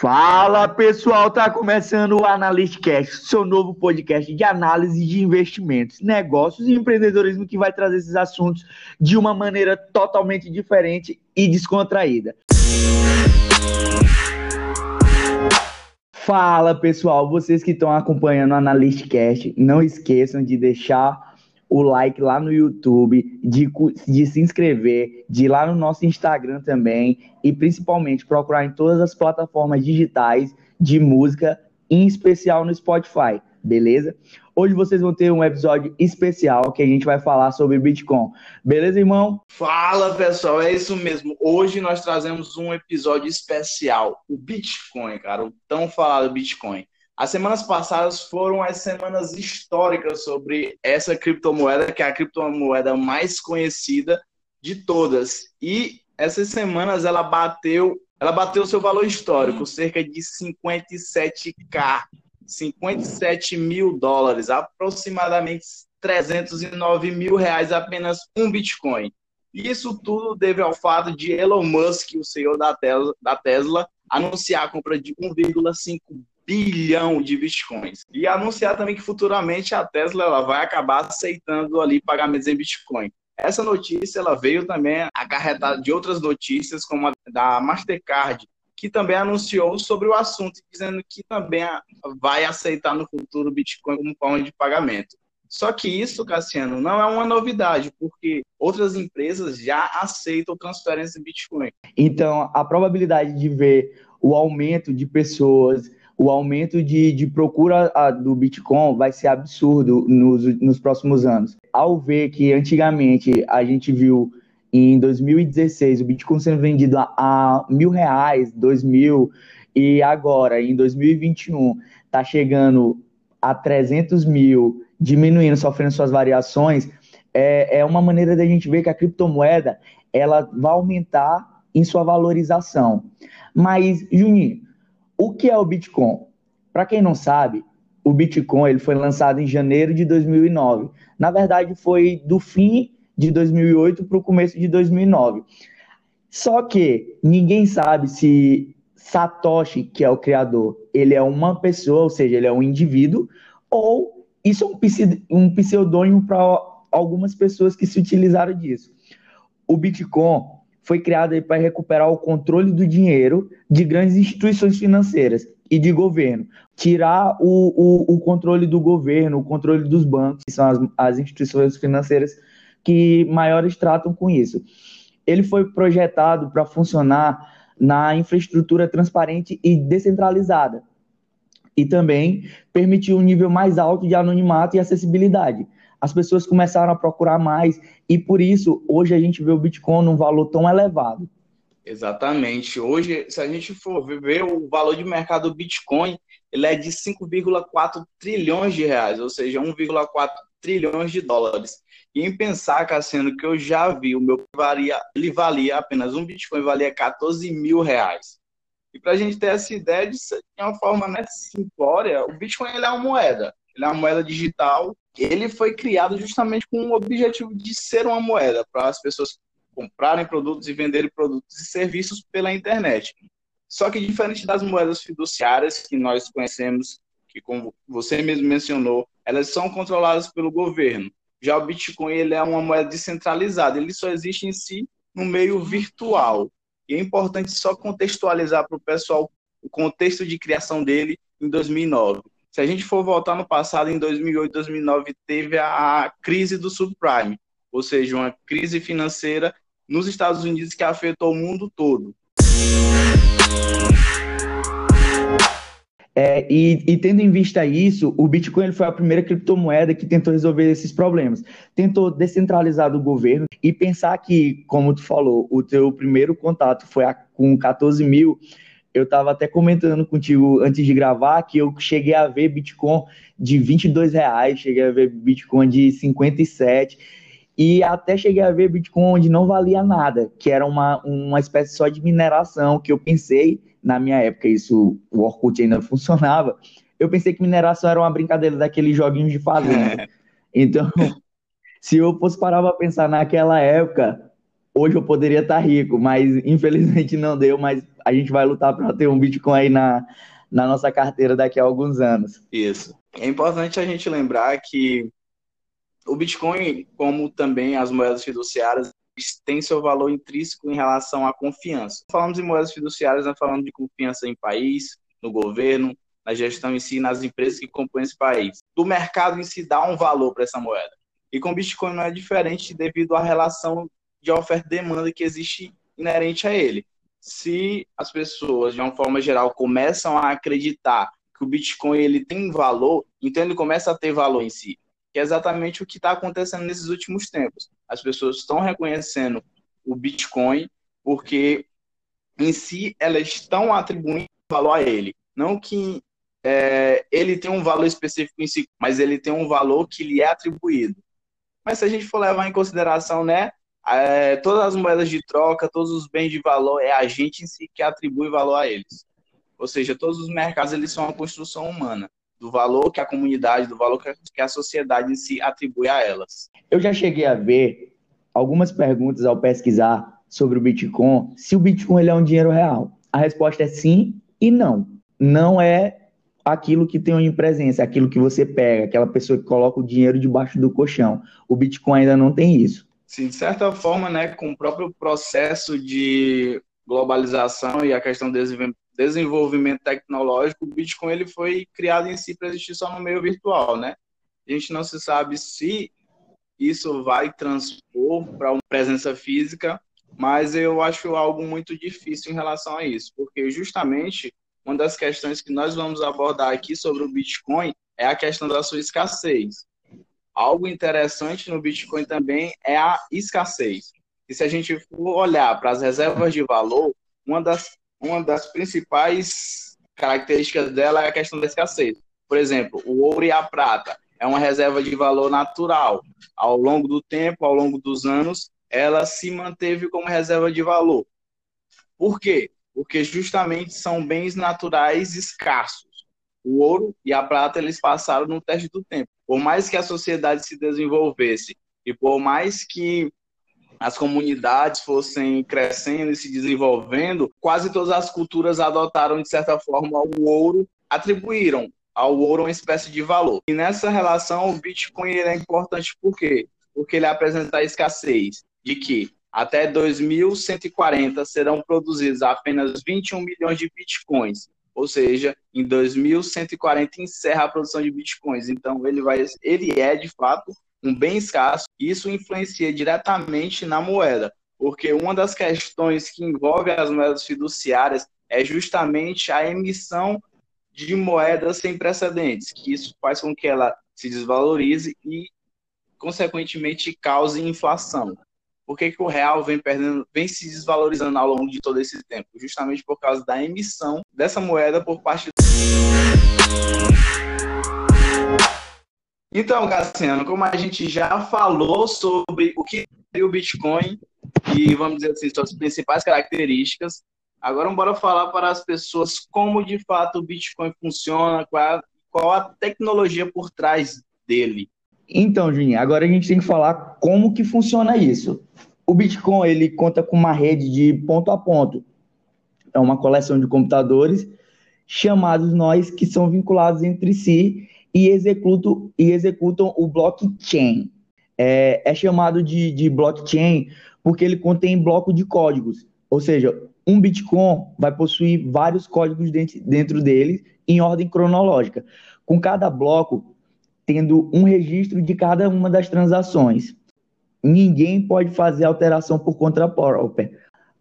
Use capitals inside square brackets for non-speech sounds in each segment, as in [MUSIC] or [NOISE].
Fala pessoal, tá começando o Analystcast, seu novo podcast de análise de investimentos, negócios e empreendedorismo que vai trazer esses assuntos de uma maneira totalmente diferente e descontraída. Fala pessoal, vocês que estão acompanhando o Analystcast, não esqueçam de deixar o like lá no YouTube, de, de se inscrever, de ir lá no nosso Instagram também e principalmente procurar em todas as plataformas digitais de música, em especial no Spotify, beleza? Hoje vocês vão ter um episódio especial que a gente vai falar sobre Bitcoin. Beleza, irmão? Fala, pessoal, é isso mesmo. Hoje nós trazemos um episódio especial, o Bitcoin, cara, o tão falado Bitcoin. As semanas passadas foram as semanas históricas sobre essa criptomoeda, que é a criptomoeda mais conhecida de todas. E essas semanas ela bateu, ela bateu seu valor histórico, cerca de 57k, 57 mil dólares, aproximadamente 309 mil reais apenas um Bitcoin. Isso tudo deve ao fato de Elon Musk, o senhor da Tesla, da Tesla anunciar a compra de 1,5 bilhão de bitcoins. E anunciar também que futuramente a Tesla ela vai acabar aceitando ali pagamentos em bitcoin. Essa notícia ela veio também acarretada de outras notícias, como a da Mastercard, que também anunciou sobre o assunto, dizendo que também vai aceitar no futuro Bitcoin como forma de pagamento. Só que isso, Cassiano, não é uma novidade, porque outras empresas já aceitam transferência em Bitcoin. Então, a probabilidade de ver o aumento de pessoas o aumento de, de procura do Bitcoin vai ser absurdo nos, nos próximos anos. Ao ver que antigamente a gente viu em 2016 o Bitcoin sendo vendido a, a mil reais, dois mil, e agora em 2021 está chegando a 300 mil, diminuindo, sofrendo suas variações, é, é uma maneira da gente ver que a criptomoeda ela vai aumentar em sua valorização. Mas, Juninho, o que é o Bitcoin? Para quem não sabe, o Bitcoin ele foi lançado em janeiro de 2009. Na verdade, foi do fim de 2008 para o começo de 2009. Só que ninguém sabe se Satoshi, que é o criador, ele é uma pessoa, ou seja, ele é um indivíduo, ou isso é um pseudônimo para algumas pessoas que se utilizaram disso. O Bitcoin foi criado para recuperar o controle do dinheiro de grandes instituições financeiras e de governo. Tirar o, o, o controle do governo, o controle dos bancos, que são as, as instituições financeiras que maiores tratam com isso. Ele foi projetado para funcionar na infraestrutura transparente e descentralizada. E também permitiu um nível mais alto de anonimato e acessibilidade as pessoas começaram a procurar mais e por isso hoje a gente vê o Bitcoin num valor tão elevado. Exatamente. Hoje, se a gente for ver o valor de mercado do Bitcoin, ele é de 5,4 trilhões de reais, ou seja, 1,4 trilhões de dólares. E em pensar, Cassiano, que eu já vi, o meu valia, ele valia apenas um Bitcoin, valia 14 mil reais. E para a gente ter essa ideia de, de uma forma né, simplória, o Bitcoin ele é uma moeda. Ele é uma moeda digital ele foi criado justamente com o objetivo de ser uma moeda para as pessoas comprarem produtos e venderem produtos e serviços pela internet. Só que diferente das moedas fiduciárias que nós conhecemos, que como você mesmo mencionou, elas são controladas pelo governo. Já o Bitcoin ele é uma moeda descentralizada, ele só existe em si no meio virtual. E é importante só contextualizar para o pessoal o contexto de criação dele em 2009. Se a gente for voltar no passado, em 2008, 2009, teve a crise do subprime, ou seja, uma crise financeira nos Estados Unidos que afetou o mundo todo. É, e, e, tendo em vista isso, o Bitcoin foi a primeira criptomoeda que tentou resolver esses problemas. Tentou descentralizar do governo e pensar que, como tu falou, o teu primeiro contato foi a, com 14 mil eu estava até comentando contigo antes de gravar que eu cheguei a ver Bitcoin de 22 reais, cheguei a ver Bitcoin de 57 e até cheguei a ver Bitcoin onde não valia nada, que era uma, uma espécie só de mineração que eu pensei na minha época, isso o Orkut ainda [LAUGHS] funcionava, eu pensei que mineração era uma brincadeira daqueles joguinhos de fazenda. [LAUGHS] então, se eu fosse parar para pensar naquela época, hoje eu poderia estar rico, mas infelizmente não deu, mas a gente vai lutar para ter um Bitcoin aí na, na nossa carteira daqui a alguns anos. Isso. É importante a gente lembrar que o Bitcoin, como também as moedas fiduciárias, tem seu valor intrínseco em relação à confiança. Falamos em moedas fiduciárias, nós falamos de confiança em país, no governo, na gestão em si, nas empresas que compõem esse país. Do mercado em si dá um valor para essa moeda. E com Bitcoin não é diferente devido à relação de oferta e demanda que existe inerente a ele. Se as pessoas, de uma forma geral, começam a acreditar que o Bitcoin ele tem valor, então ele começa a ter valor em si. Que é exatamente o que está acontecendo nesses últimos tempos. As pessoas estão reconhecendo o Bitcoin porque em si elas estão atribuindo valor a ele. Não que é, ele tem um valor específico em si, mas ele tem um valor que lhe é atribuído. Mas se a gente for levar em consideração, né, é, todas as moedas de troca, todos os bens de valor, é a gente em si que atribui valor a eles. Ou seja, todos os mercados eles são uma construção humana, do valor que a comunidade, do valor que a sociedade em si atribui a elas. Eu já cheguei a ver algumas perguntas ao pesquisar sobre o Bitcoin, se o Bitcoin ele é um dinheiro real. A resposta é sim e não. Não é aquilo que tem em presença, aquilo que você pega, aquela pessoa que coloca o dinheiro debaixo do colchão. O Bitcoin ainda não tem isso. Sim, de certa forma, né, com o próprio processo de globalização e a questão do desenvolvimento tecnológico, o Bitcoin ele foi criado em si para existir só no meio virtual, né? A gente não se sabe se isso vai transpor para uma presença física, mas eu acho algo muito difícil em relação a isso, porque justamente uma das questões que nós vamos abordar aqui sobre o Bitcoin é a questão da sua escassez. Algo interessante no Bitcoin também é a escassez. E se a gente for olhar para as reservas de valor, uma das, uma das principais características dela é a questão da escassez. Por exemplo, o ouro e a prata é uma reserva de valor natural. Ao longo do tempo, ao longo dos anos, ela se manteve como reserva de valor. Por quê? porque justamente são bens naturais escassos. O ouro e a prata eles passaram no teste do tempo. Por mais que a sociedade se desenvolvesse e por mais que as comunidades fossem crescendo e se desenvolvendo, quase todas as culturas adotaram de certa forma o ouro, atribuíram ao ouro uma espécie de valor. E nessa relação o Bitcoin é importante por quê? Porque ele apresenta a escassez de que até 2140 serão produzidos apenas 21 milhões de bitcoins. Ou seja, em 2140 encerra a produção de bitcoins. Então ele vai, ele é de fato um bem escasso. Isso influencia diretamente na moeda, porque uma das questões que envolve as moedas fiduciárias é justamente a emissão de moedas sem precedentes, que isso faz com que ela se desvalorize e, consequentemente, cause inflação. Por que, que o real vem perdendo, vem se desvalorizando ao longo de todo esse tempo? Justamente por causa da emissão dessa moeda por parte então, Cassiano, como a gente já falou sobre o que é o Bitcoin e, vamos dizer assim, suas principais características, agora bora falar para as pessoas como de fato o Bitcoin funciona, qual, qual a tecnologia por trás dele. Então, Juninho, agora a gente tem que falar como que funciona isso. O Bitcoin ele conta com uma rede de ponto a ponto. É uma coleção de computadores chamados nós que são vinculados entre si e executam, e executam o blockchain. É, é chamado de, de blockchain porque ele contém bloco de códigos. Ou seja, um Bitcoin vai possuir vários códigos dentro, dentro dele em ordem cronológica. Com cada bloco tendo um registro de cada uma das transações. Ninguém pode fazer alteração por conta própria.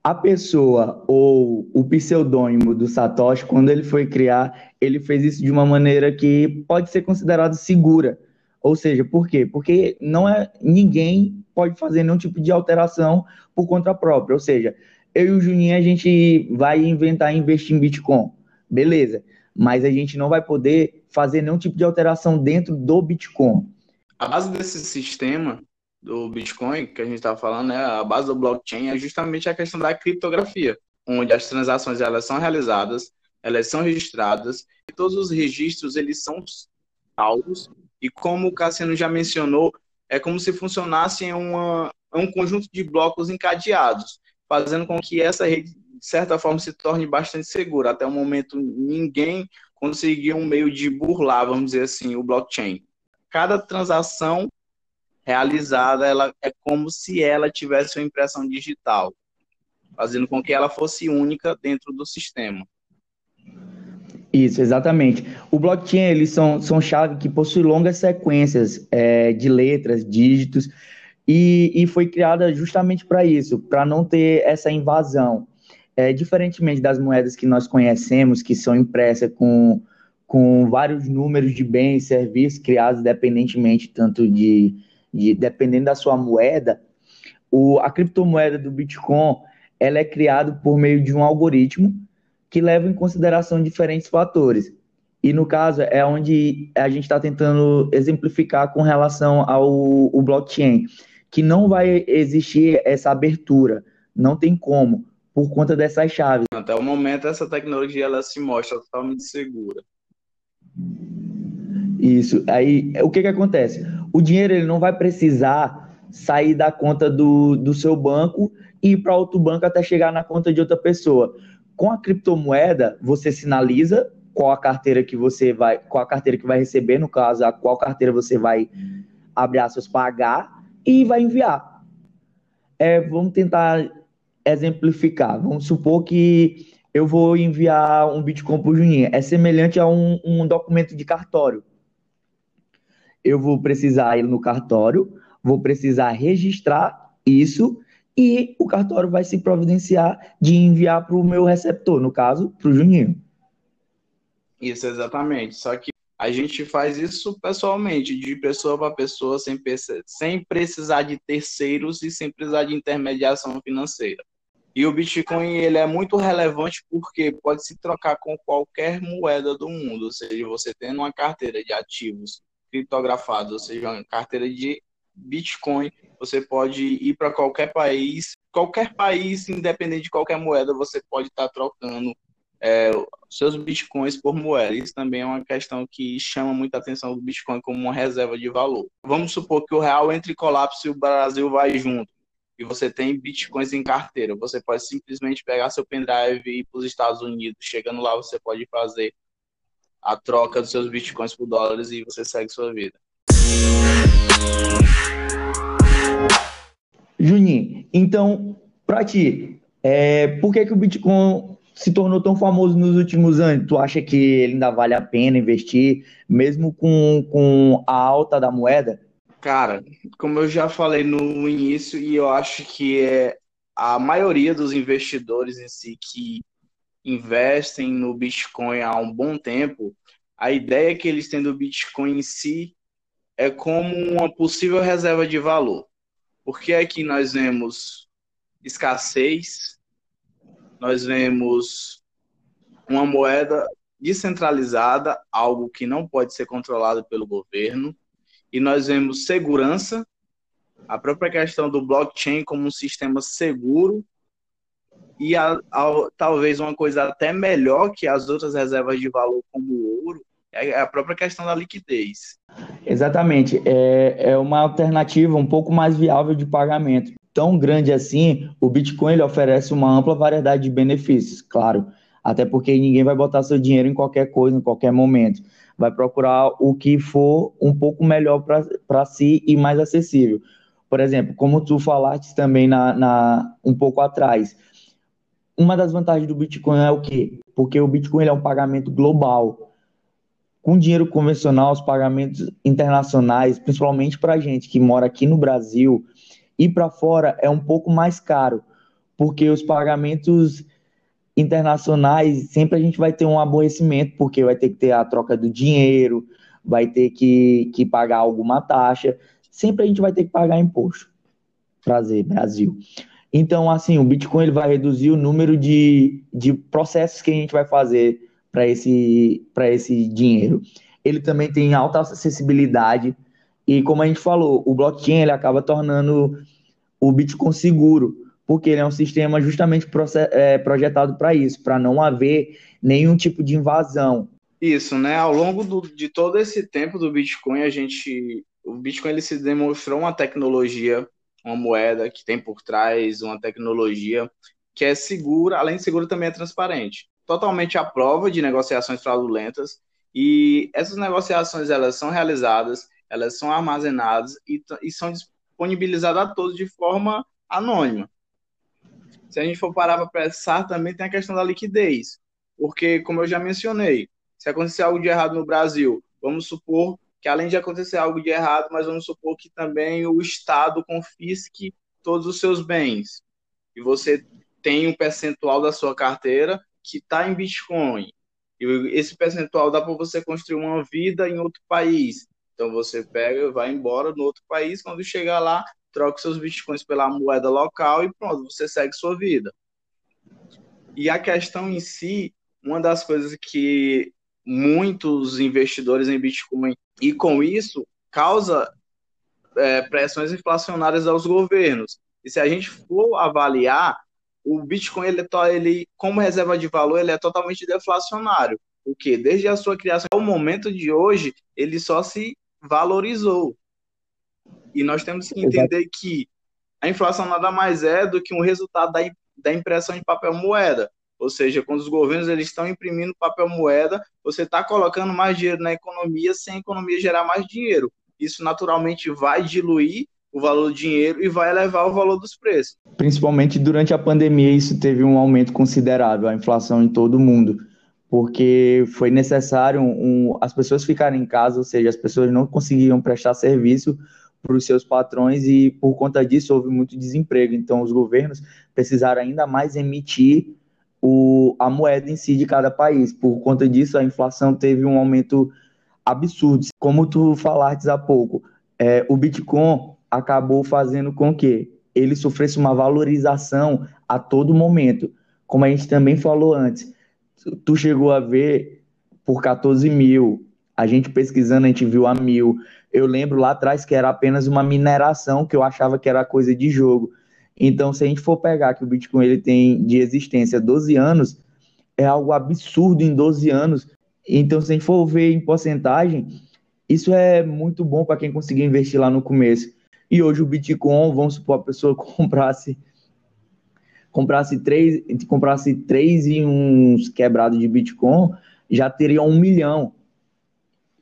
A pessoa ou o pseudônimo do Satoshi, quando ele foi criar, ele fez isso de uma maneira que pode ser considerada segura. Ou seja, por quê? Porque não é ninguém pode fazer nenhum tipo de alteração por conta própria. Ou seja, eu e o Juninho a gente vai inventar investir em Bitcoin. Beleza mas a gente não vai poder fazer nenhum tipo de alteração dentro do Bitcoin. A base desse sistema do Bitcoin que a gente está falando, né, a base do blockchain é justamente a questão da criptografia, onde as transações elas são realizadas, elas são registradas e todos os registros eles são salvos e como o Cassiano já mencionou, é como se funcionasse uma, um conjunto de blocos encadeados, fazendo com que essa rede de certa forma, se torne bastante seguro. Até o momento, ninguém conseguiu um meio de burlar, vamos dizer assim, o blockchain. Cada transação realizada, ela é como se ela tivesse uma impressão digital, fazendo com que ela fosse única dentro do sistema. Isso, exatamente. O blockchain, eles são, são chaves que possuem longas sequências é, de letras, dígitos, e, e foi criada justamente para isso, para não ter essa invasão. É, diferentemente das moedas que nós conhecemos, que são impressas com, com vários números de bens e serviços criados independentemente, tanto de, de dependendo da sua moeda, o, a criptomoeda do Bitcoin ela é criada por meio de um algoritmo que leva em consideração diferentes fatores. E no caso é onde a gente está tentando exemplificar com relação ao blockchain, que não vai existir essa abertura, não tem como, por conta dessas chaves. Até o momento essa tecnologia ela se mostra totalmente segura. Isso. Aí o que que acontece? O dinheiro ele não vai precisar sair da conta do, do seu banco e ir para outro banco até chegar na conta de outra pessoa. Com a criptomoeda, você sinaliza qual a carteira que você vai, qual a carteira que vai receber, no caso, a qual carteira você vai abrir aspas pagar e vai enviar. É, vamos tentar exemplificar. Vamos supor que eu vou enviar um Bitcoin para o Juninho. É semelhante a um, um documento de cartório. Eu vou precisar ir no cartório, vou precisar registrar isso e o cartório vai se providenciar de enviar para o meu receptor, no caso, para o Juninho. Isso, exatamente. Só que a gente faz isso pessoalmente, de pessoa para pessoa, sem, sem precisar de terceiros e sem precisar de intermediação financeira. E o Bitcoin ele é muito relevante porque pode se trocar com qualquer moeda do mundo, ou seja, você tendo uma carteira de ativos criptografados, ou seja, uma carteira de Bitcoin, você pode ir para qualquer país, qualquer país, independente de qualquer moeda, você pode estar tá trocando é, seus bitcoins por moeda. Isso também é uma questão que chama muita atenção do Bitcoin como uma reserva de valor. Vamos supor que o real entre em colapso e o Brasil vai junto. E você tem bitcoins em carteira. Você pode simplesmente pegar seu pendrive e ir para os Estados Unidos. Chegando lá, você pode fazer a troca dos seus bitcoins por dólares e você segue sua vida. Juninho, então, para ti, é, por que, que o Bitcoin se tornou tão famoso nos últimos anos? Tu acha que ele ainda vale a pena investir, mesmo com, com a alta da moeda? Cara, como eu já falei no início, e eu acho que é a maioria dos investidores em si que investem no Bitcoin há um bom tempo, a ideia que eles têm do Bitcoin em si é como uma possível reserva de valor. Porque aqui nós vemos escassez, nós vemos uma moeda descentralizada, algo que não pode ser controlado pelo governo, e nós vemos segurança, a própria questão do blockchain como um sistema seguro e a, a, talvez uma coisa até melhor que as outras reservas de valor como o ouro é a própria questão da liquidez. Exatamente. É, é uma alternativa um pouco mais viável de pagamento. Tão grande assim, o Bitcoin ele oferece uma ampla variedade de benefícios, claro. Até porque ninguém vai botar seu dinheiro em qualquer coisa, em qualquer momento. Vai procurar o que for um pouco melhor para si e mais acessível. Por exemplo, como tu falaste também na, na, um pouco atrás, uma das vantagens do Bitcoin é o quê? Porque o Bitcoin é um pagamento global com dinheiro convencional, os pagamentos internacionais, principalmente para a gente que mora aqui no Brasil e para fora, é um pouco mais caro, porque os pagamentos internacionais sempre a gente vai ter um aborrecimento, porque vai ter que ter a troca do dinheiro, vai ter que, que pagar alguma taxa, sempre a gente vai ter que pagar imposto. Prazer, Brasil. Então, assim, o Bitcoin ele vai reduzir o número de, de processos que a gente vai fazer para esse, esse dinheiro. Ele também tem alta acessibilidade e, como a gente falou, o blockchain ele acaba tornando o Bitcoin seguro, porque ele é um sistema justamente é, projetado para isso, para não haver nenhum tipo de invasão. Isso, né? Ao longo do, de todo esse tempo do Bitcoin, a gente, o Bitcoin ele se demonstrou uma tecnologia, uma moeda que tem por trás uma tecnologia que é segura, além de segura, também é transparente. Totalmente à prova de negociações fraudulentas, e essas negociações elas são realizadas, elas são armazenadas e, e são disponibilizadas a todos de forma anônima. Se a gente for parar para pensar, também tem a questão da liquidez, porque, como eu já mencionei, se acontecer algo de errado no Brasil, vamos supor que além de acontecer algo de errado, mas vamos supor que também o Estado confisque todos os seus bens e você tem um percentual da sua carteira que está em Bitcoin. E esse percentual dá para você construir uma vida em outro país. Então você pega, vai embora no outro país, quando chegar lá, troca seus bitcoins pela moeda local e pronto, você segue sua vida. E a questão em si, uma das coisas que muitos investidores em Bitcoin e com isso causa é, pressões inflacionárias aos governos. E se a gente for avaliar, o Bitcoin, ele, é ele, como reserva de valor, ele é totalmente deflacionário. O que desde a sua criação ao momento de hoje, ele só se valorizou. E nós temos que entender Exato. que a inflação nada mais é do que um resultado da, da impressão de papel moeda. Ou seja, quando os governos eles estão imprimindo papel moeda, você está colocando mais dinheiro na economia sem a economia gerar mais dinheiro. Isso naturalmente vai diluir o valor do dinheiro e vai elevar o valor dos preços. Principalmente durante a pandemia, isso teve um aumento considerável, a inflação em todo o mundo, porque foi necessário um, as pessoas ficarem em casa, ou seja, as pessoas não conseguiam prestar serviço para os seus patrões e por conta disso houve muito desemprego. Então os governos precisaram ainda mais emitir o, a moeda em si de cada país. Por conta disso, a inflação teve um aumento absurdo. Como tu falaste há pouco, é, o Bitcoin acabou fazendo com que ele sofresse uma valorização a todo momento. Como a gente também falou antes, tu chegou a ver por 14 mil, a gente pesquisando, a gente viu a mil. Eu lembro lá atrás que era apenas uma mineração, que eu achava que era coisa de jogo. Então, se a gente for pegar que o Bitcoin ele tem de existência 12 anos, é algo absurdo em 12 anos. Então, se a gente for ver em porcentagem, isso é muito bom para quem conseguir investir lá no começo. E hoje o Bitcoin, vamos supor, a pessoa [LAUGHS] comprasse comprasse três, comprasse três e uns quebrados de Bitcoin, já teria um milhão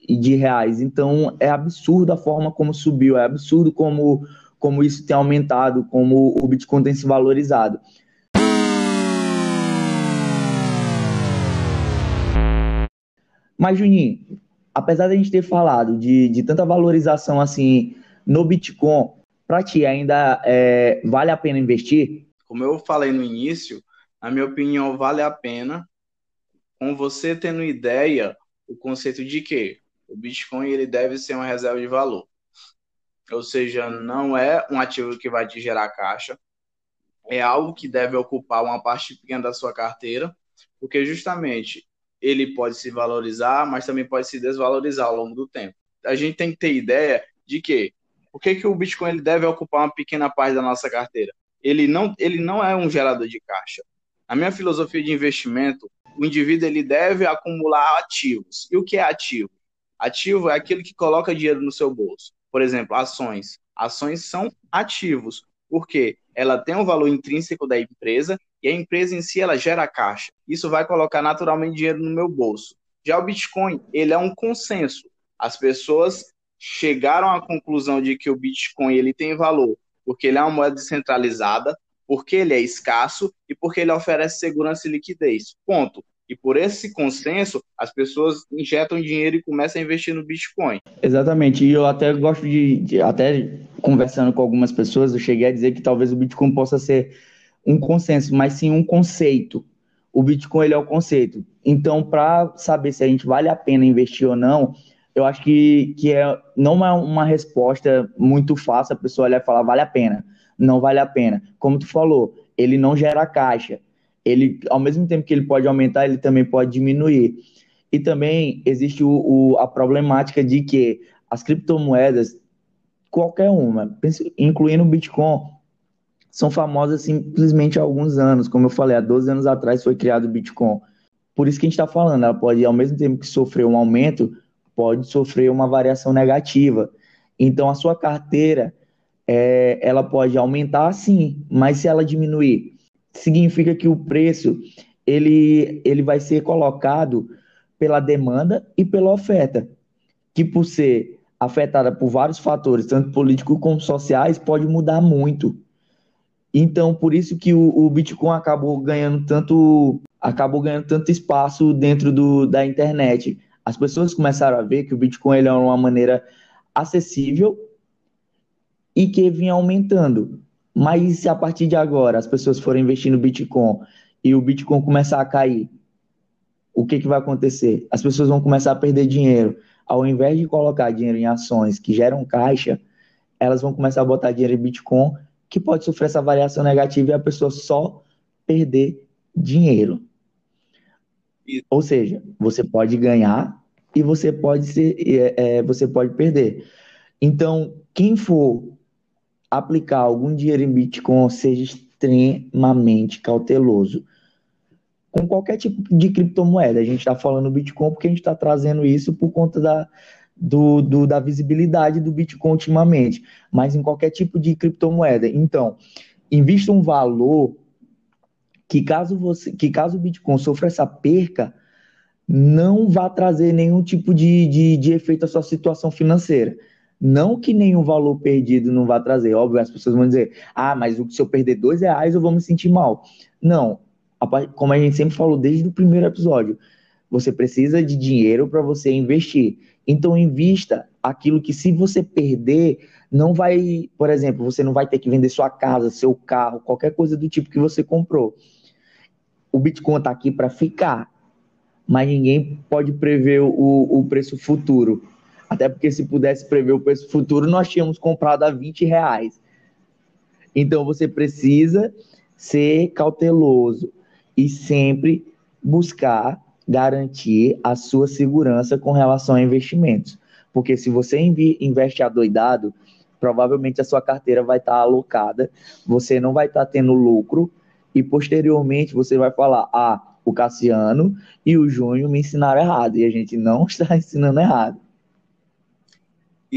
de reais. Então é absurdo a forma como subiu, é absurdo como, como isso tem aumentado, como o Bitcoin tem se valorizado. Mas, Juninho, apesar de a gente ter falado de, de tanta valorização assim no Bitcoin, para ti ainda é, vale a pena investir? Como eu falei no início, na minha opinião, vale a pena, com você tendo ideia o conceito de que o Bitcoin ele deve ser uma reserva de valor. Ou seja, não é um ativo que vai te gerar caixa, é algo que deve ocupar uma parte pequena da sua carteira, porque justamente ele pode se valorizar, mas também pode se desvalorizar ao longo do tempo. A gente tem que ter ideia de que por que, que o Bitcoin ele deve ocupar uma pequena parte da nossa carteira? Ele não, ele não é um gerador de caixa. Na minha filosofia de investimento, o indivíduo ele deve acumular ativos. E o que é ativo? Ativo é aquele que coloca dinheiro no seu bolso. Por exemplo, ações. Ações são ativos, porque ela tem um valor intrínseco da empresa e a empresa em si ela gera caixa. Isso vai colocar naturalmente dinheiro no meu bolso. Já o Bitcoin, ele é um consenso. As pessoas chegaram à conclusão de que o Bitcoin ele tem valor porque ele é uma moeda descentralizada, porque ele é escasso e porque ele oferece segurança e liquidez. Ponto. E por esse consenso, as pessoas injetam dinheiro e começam a investir no Bitcoin. Exatamente. E eu até gosto de, de, até conversando com algumas pessoas, eu cheguei a dizer que talvez o Bitcoin possa ser um consenso, mas sim um conceito. O Bitcoin ele é o conceito. Então, para saber se a gente vale a pena investir ou não, eu acho que, que é, não é uma resposta muito fácil a pessoa olhar e falar vale a pena. Não vale a pena. Como tu falou, ele não gera caixa. Ele, ao mesmo tempo que ele pode aumentar, ele também pode diminuir. E também existe o, o, a problemática de que as criptomoedas, qualquer uma, incluindo o Bitcoin, são famosas simplesmente há alguns anos. Como eu falei, há 12 anos atrás foi criado o Bitcoin. Por isso que a gente está falando, ela pode, ao mesmo tempo que sofrer um aumento, pode sofrer uma variação negativa. Então, a sua carteira, é, ela pode aumentar sim, mas se ela diminuir, significa que o preço ele, ele vai ser colocado pela demanda e pela oferta, que por ser afetada por vários fatores, tanto políticos como sociais, pode mudar muito. Então, por isso que o, o Bitcoin acabou ganhando tanto acabou ganhando tanto espaço dentro do, da internet. As pessoas começaram a ver que o Bitcoin ele é uma maneira acessível e que vinha aumentando. Mas se a partir de agora as pessoas forem investir no Bitcoin e o Bitcoin começar a cair, o que, que vai acontecer? As pessoas vão começar a perder dinheiro. Ao invés de colocar dinheiro em ações que geram caixa, elas vão começar a botar dinheiro em Bitcoin, que pode sofrer essa variação negativa e a pessoa só perder dinheiro. Ou seja, você pode ganhar e você pode ser, é, é, você pode perder. Então, quem for aplicar algum dinheiro em Bitcoin, seja extremamente cauteloso. Com qualquer tipo de criptomoeda. A gente está falando Bitcoin porque a gente está trazendo isso por conta da, do, do, da visibilidade do Bitcoin ultimamente. Mas em qualquer tipo de criptomoeda. Então, invista um valor que caso você, que caso o Bitcoin sofra essa perca, não vá trazer nenhum tipo de, de, de efeito à sua situação financeira. Não que nenhum valor perdido não vá trazer. Óbvio, as pessoas vão dizer, ah, mas se eu perder dois reais eu vou me sentir mal. Não, como a gente sempre falou desde o primeiro episódio, você precisa de dinheiro para você investir. Então invista aquilo que se você perder, não vai, por exemplo, você não vai ter que vender sua casa, seu carro, qualquer coisa do tipo que você comprou o Bitcoin está aqui para ficar, mas ninguém pode prever o, o preço futuro. Até porque se pudesse prever o preço futuro, nós tínhamos comprado a 20 reais. Então você precisa ser cauteloso e sempre buscar garantir a sua segurança com relação a investimentos. Porque se você investe adoidado, provavelmente a sua carteira vai estar alocada, você não vai estar tendo lucro e posteriormente você vai falar: ah, o Cassiano e o Júnior me ensinaram errado, e a gente não [LAUGHS] está ensinando errado.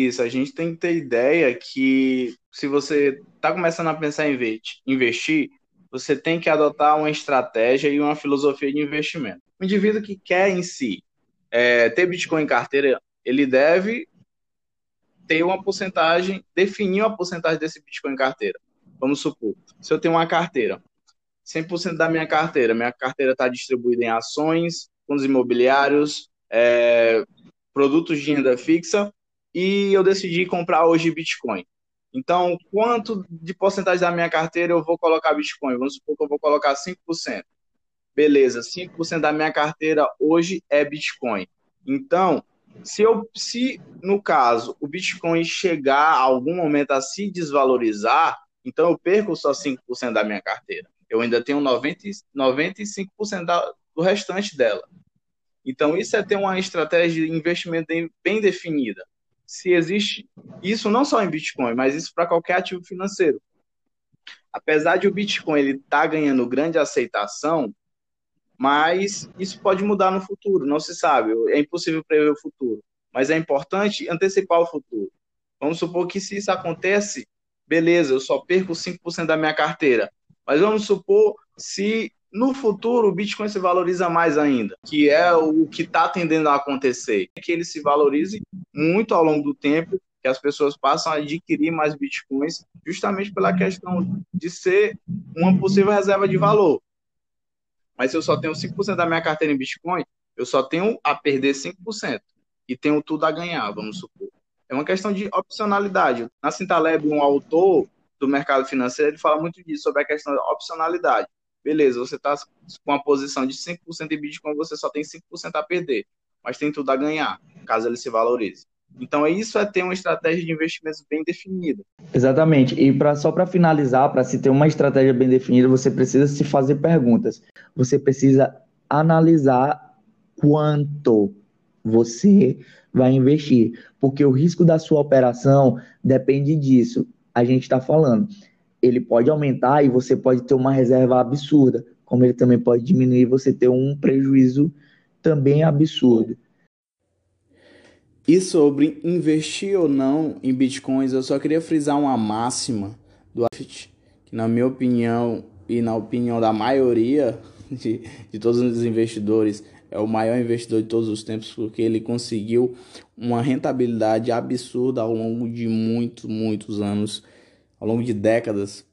Isso, a gente tem que ter ideia que se você está começando a pensar em investir, você tem que adotar uma estratégia e uma filosofia de investimento. O indivíduo que quer em si é, ter Bitcoin em carteira, ele deve ter uma porcentagem, definir uma porcentagem desse Bitcoin em carteira. Vamos supor, se eu tenho uma carteira 100% da minha carteira. Minha carteira está distribuída em ações, fundos imobiliários, é, produtos de renda fixa e eu decidi comprar hoje Bitcoin. Então, quanto de porcentagem da minha carteira eu vou colocar Bitcoin? Vamos supor que eu vou colocar 5%. Beleza, 5% da minha carteira hoje é Bitcoin. Então, se eu se no caso o Bitcoin chegar a algum momento a se desvalorizar, então eu perco só 5% da minha carteira eu ainda tenho 90, 95% da, do restante dela. Então, isso é ter uma estratégia de investimento bem definida. Se existe isso não só em Bitcoin, mas isso para qualquer ativo financeiro. Apesar de o Bitcoin ele tá ganhando grande aceitação, mas isso pode mudar no futuro, não se sabe, é impossível prever o futuro. Mas é importante antecipar o futuro. Vamos supor que se isso acontece, beleza, eu só perco 5% da minha carteira. Mas vamos supor se no futuro o Bitcoin se valoriza mais ainda, que é o que está tendendo a acontecer, que ele se valorize muito ao longo do tempo, que as pessoas passam a adquirir mais Bitcoins, justamente pela questão de ser uma possível reserva de valor. Mas se eu só tenho 5% da minha carteira em Bitcoin, eu só tenho a perder 5% e tenho tudo a ganhar, vamos supor. É uma questão de opcionalidade. Na Cintaleb, um autor do mercado financeiro, ele fala muito disso, sobre a questão da opcionalidade. Beleza, você está com uma posição de 5% em Bitcoin, você só tem 5% a perder, mas tem tudo a ganhar, caso ele se valorize. Então, isso é ter uma estratégia de investimentos bem definida. Exatamente. E pra, só para finalizar, para se ter uma estratégia bem definida, você precisa se fazer perguntas. Você precisa analisar quanto você vai investir, porque o risco da sua operação depende disso a gente está falando. Ele pode aumentar e você pode ter uma reserva absurda, como ele também pode diminuir e você ter um prejuízo também absurdo. E sobre investir ou não em bitcoins, eu só queria frisar uma máxima do Affit, que na minha opinião e na opinião da maioria [LAUGHS] de, de todos os investidores, é o maior investidor de todos os tempos porque ele conseguiu uma rentabilidade absurda ao longo de muitos, muitos anos, ao longo de décadas.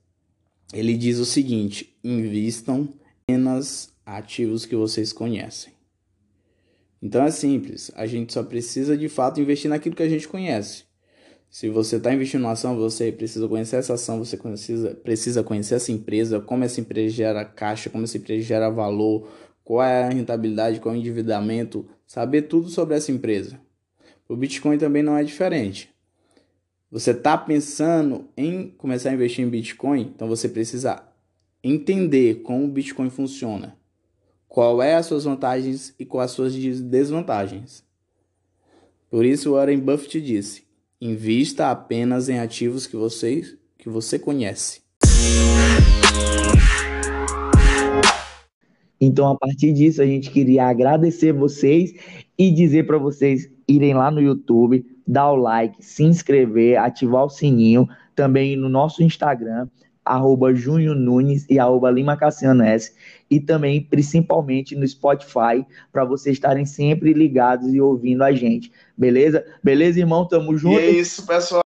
Ele diz o seguinte: invistam apenas ativos que vocês conhecem. Então é simples, a gente só precisa de fato investir naquilo que a gente conhece. Se você está investindo numa ação, você precisa conhecer essa ação, você precisa, precisa conhecer essa empresa, como essa empresa gera caixa, como essa empresa gera valor, qual é a rentabilidade, qual é o endividamento, saber tudo sobre essa empresa. O Bitcoin também não é diferente. Você está pensando em começar a investir em Bitcoin, então você precisa entender como o Bitcoin funciona, qual é as suas vantagens e quais as suas desvantagens. Por isso Warren Buffett disse: invista apenas em ativos que você, que você conhece. Então, a partir disso, a gente queria agradecer vocês e dizer para vocês irem lá no YouTube, dar o like, se inscrever, ativar o sininho, também no nosso Instagram, arroba Junho Nunes e arroba Lima Cassiano S, e também, principalmente, no Spotify, para vocês estarem sempre ligados e ouvindo a gente. Beleza? Beleza, irmão? Tamo junto. E é isso, pessoal.